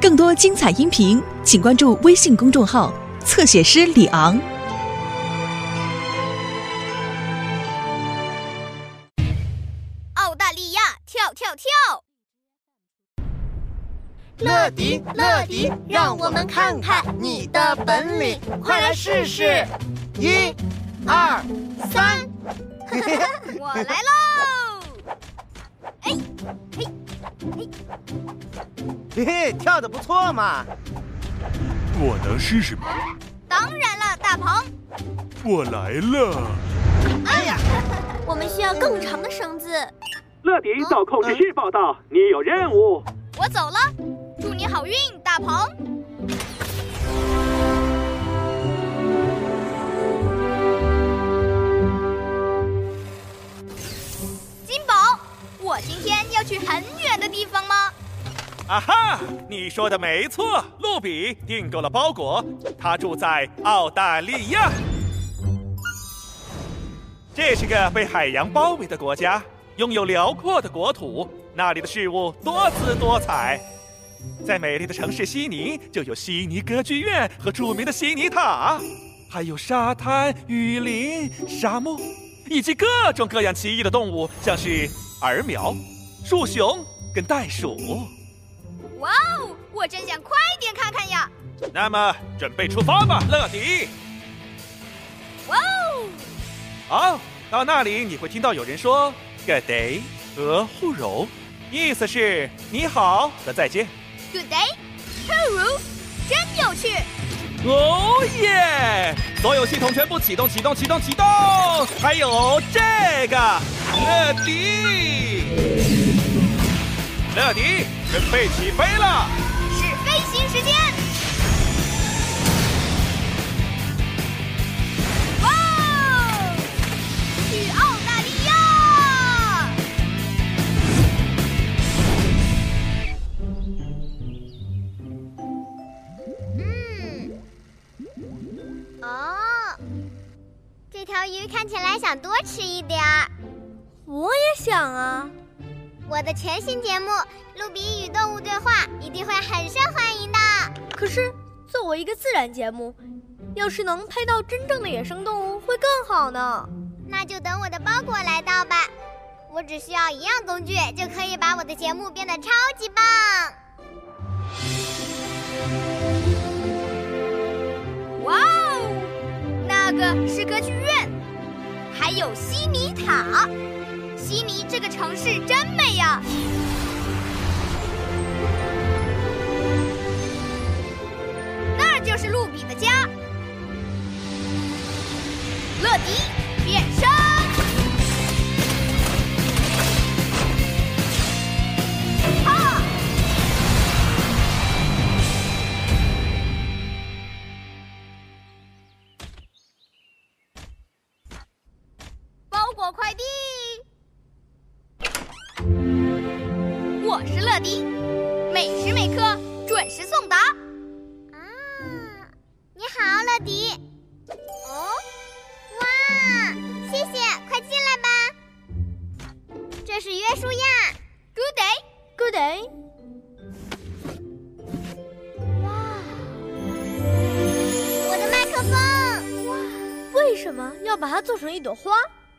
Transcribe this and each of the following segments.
更多精彩音频，请关注微信公众号“侧写师李昂”。澳大利亚跳跳跳！乐迪，乐迪，让我们看看你的本领，快来试试！一、二、三，我来喽！嘿，嘿，嘿嘿，跳的不错嘛！我能试试吗？当然了，大鹏。我来了。哎呀，我们需要更长的绳子。乐迪到控制室报道，你有任务。我走了，祝你好运，大鹏。我今天要去很远的地方吗？啊哈！你说的没错，露比订购了包裹，他住在澳大利亚。这是个被海洋包围的国家，拥有辽阔的国土，那里的事物多姿多彩。在美丽的城市悉尼，就有悉尼歌剧院和著名的悉尼塔，还有沙滩、雨林、沙漠，以及各种各样奇异的动物，像是儿苗、树熊跟袋鼠。哇哦！我真想快点看看呀。那么，准备出发吧，乐迪。哇哦！好，到那里你会听到有人说 “Good day” 和 “Hello”，意思是你好和再见。Good day，hello，真有趣。哦耶！所有系统全部启动，启动，启动，启动！还有这个，乐迪，乐迪，准备起飞了！是飞行时间。哇哦！去澳大利亚！嗯，哦，这条鱼看起来想多吃一点儿。我也想啊。我的全新节目《露比与动物对话》一定会很受欢迎的。可是，作为一个自然节目，要是能拍到真正的野生动物，会更好呢。那就等我的包裹来到吧。我只需要一样工具，就可以把我的节目变得超级棒。哇哦，那个是歌剧院，还有悉尼塔。悉尼这个城市真美呀！那就是露比的家。乐迪好，乐迪。哦，哇，谢谢，快进来吧。这是约书亚。Good day。Good day。哇，我的麦克风。哇，为什么要把它做成一朵花？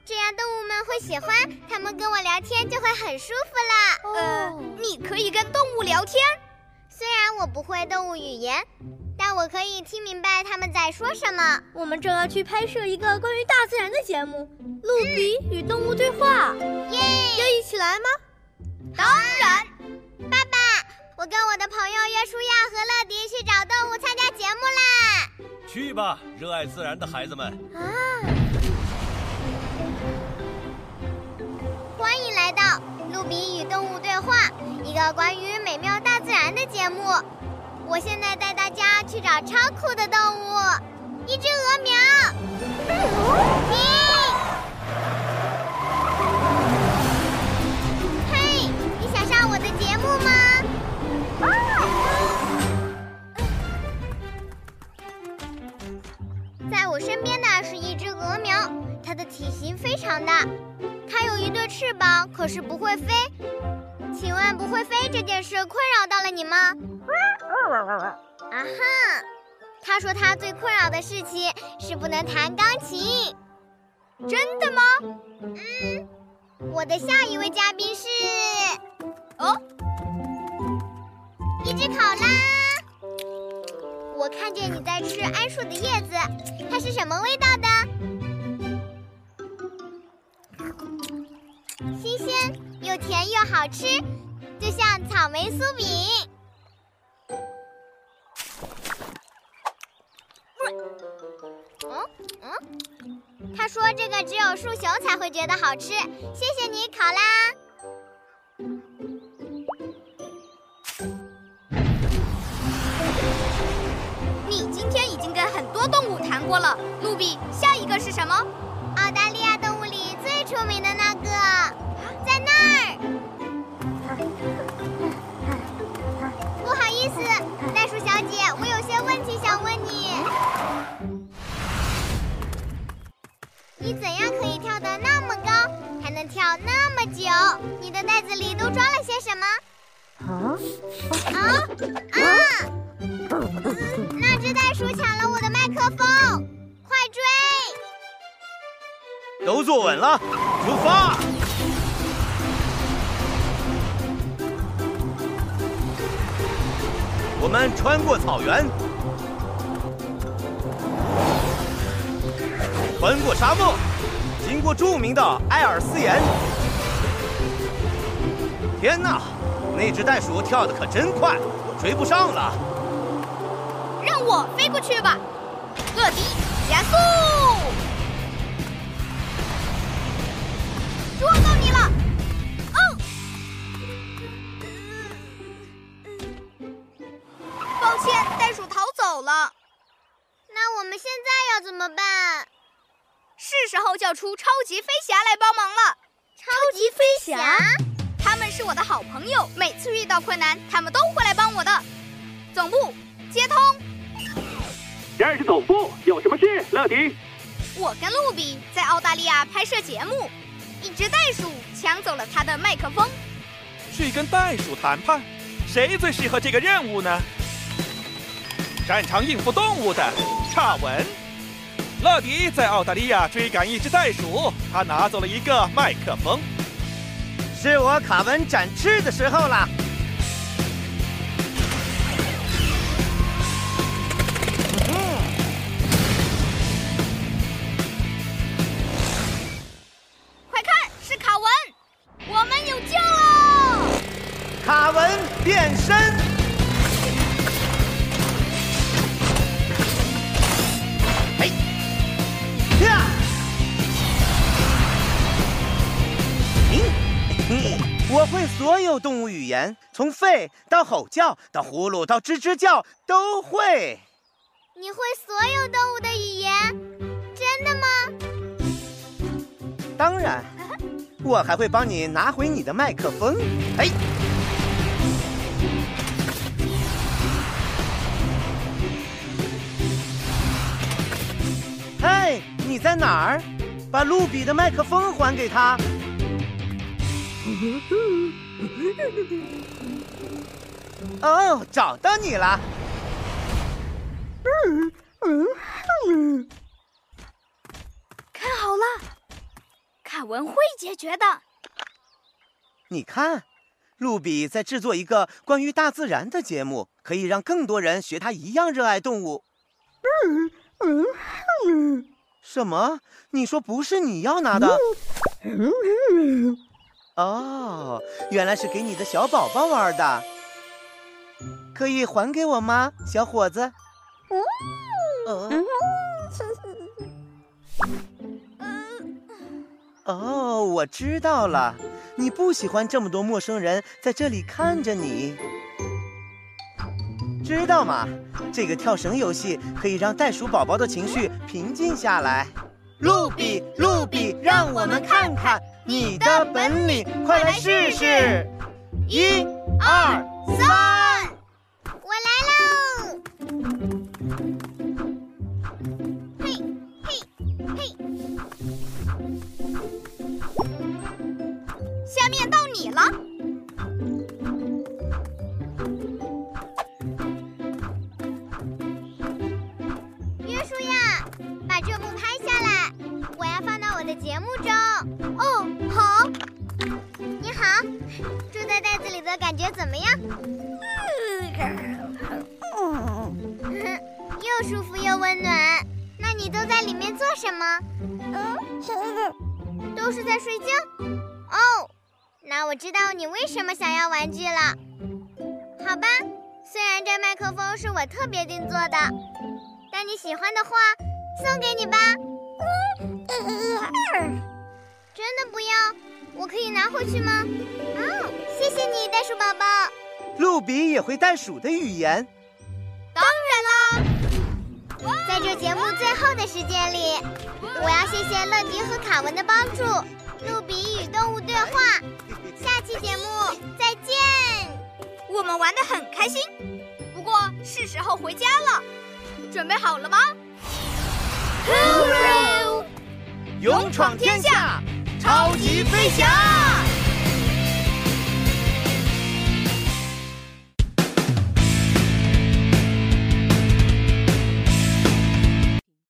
这样动物们会喜欢，它们跟我聊天就会很舒服啦。呃，你可以跟动物聊天，虽然我不会动物语言，但我可以听明白他们在说什么。我们正要去拍摄一个关于大自然的节目《露比与动物对话》，耶！要一起来吗？当然。爸爸，我跟我的朋友约书亚和乐迪去找动物参加节目啦！去吧，热爱自然的孩子们！啊！欢迎来到《露比与动物对话》，一个关于美妙大自然的节目。我现在带大家去找超酷的动物，一只鹅苗。嘿，你想上我的节目吗？在我身边的是一只鹅苗，它的体型非常大，它有一对翅膀，可是不会飞。请问不会飞这件事困扰到了你吗？啊哈，他说他最困扰的事情是不能弹钢琴。真的吗？嗯，我的下一位嘉宾是哦，一只考拉。我看见你在吃桉树的叶子，它是什么味道的？甜又好吃，就像草莓酥饼。嗯嗯，他说这个只有树熊才会觉得好吃。谢谢你，考拉。你今天已经跟很多动物谈过了，露比，下一个是什么？澳大利亚动物里最出名的那个，在那儿。不好意思，袋鼠小姐，我有些问题想问你。你怎样可以跳得那么高，还能跳那么久？你的袋子里都装了些什么？啊啊啊！那只袋鼠抢了我的麦克风，快追！都坐稳了，出发！我们穿过草原，穿过沙漠，经过著名的埃尔斯岩。天哪，那只袋鼠跳的可真快，我追不上了。让我飞过去吧，乐迪，加速！捉到你了！在要怎么办？是时候叫出超级飞侠来帮忙了。超级飞侠，他们是我的好朋友，每次遇到困难，他们都会来帮我的。总部接通。这儿是总部，有什么事，乐迪？我跟露比在澳大利亚拍摄节目，一只袋鼠抢走了他的麦克风。去跟袋鼠谈判，谁最适合这个任务呢？擅长应付动物的差文。乐迪在澳大利亚追赶一只袋鼠，他拿走了一个麦克风。是我卡文展翅的时候了。我会所有动物语言，从吠到吼叫，到呼噜到吱吱叫，都会。你会所有动物的语言？真的吗？当然，我还会帮你拿回你的麦克风。哎，嗨，你在哪儿？把露比的麦克风还给他。哦，找到你了。看好了，卡文会解决的。你看，露比在制作一个关于大自然的节目，可以让更多人学他一样热爱动物。什么？你说不是你要拿的？哦，原来是给你的小宝宝玩的。可以还给我吗，小伙子？哦。哦，我知道了，你不喜欢这么多陌生人在这里看着你，知道吗？这个跳绳游戏可以让袋鼠宝宝的情绪平静下来。露比，露比，让我们看看你的本领，快来试试！一、二、三，又舒服又温暖。那你都在里面做什么？嗯 都是在睡觉。哦，那我知道你为什么想要玩具了。好吧，虽然这麦克风是我特别定做的，但你喜欢的话，送给你吧。真的不要？我可以拿回去吗？嗯，谢谢你，袋鼠宝宝。露比也会袋鼠的语言。当。在这节目最后的时间里，我要谢谢乐迪和卡文的帮助。露比与动物对话，下期节目再见。我们玩的很开心，不过是时候回家了。准备好了吗？勇闯天下，超级飞侠。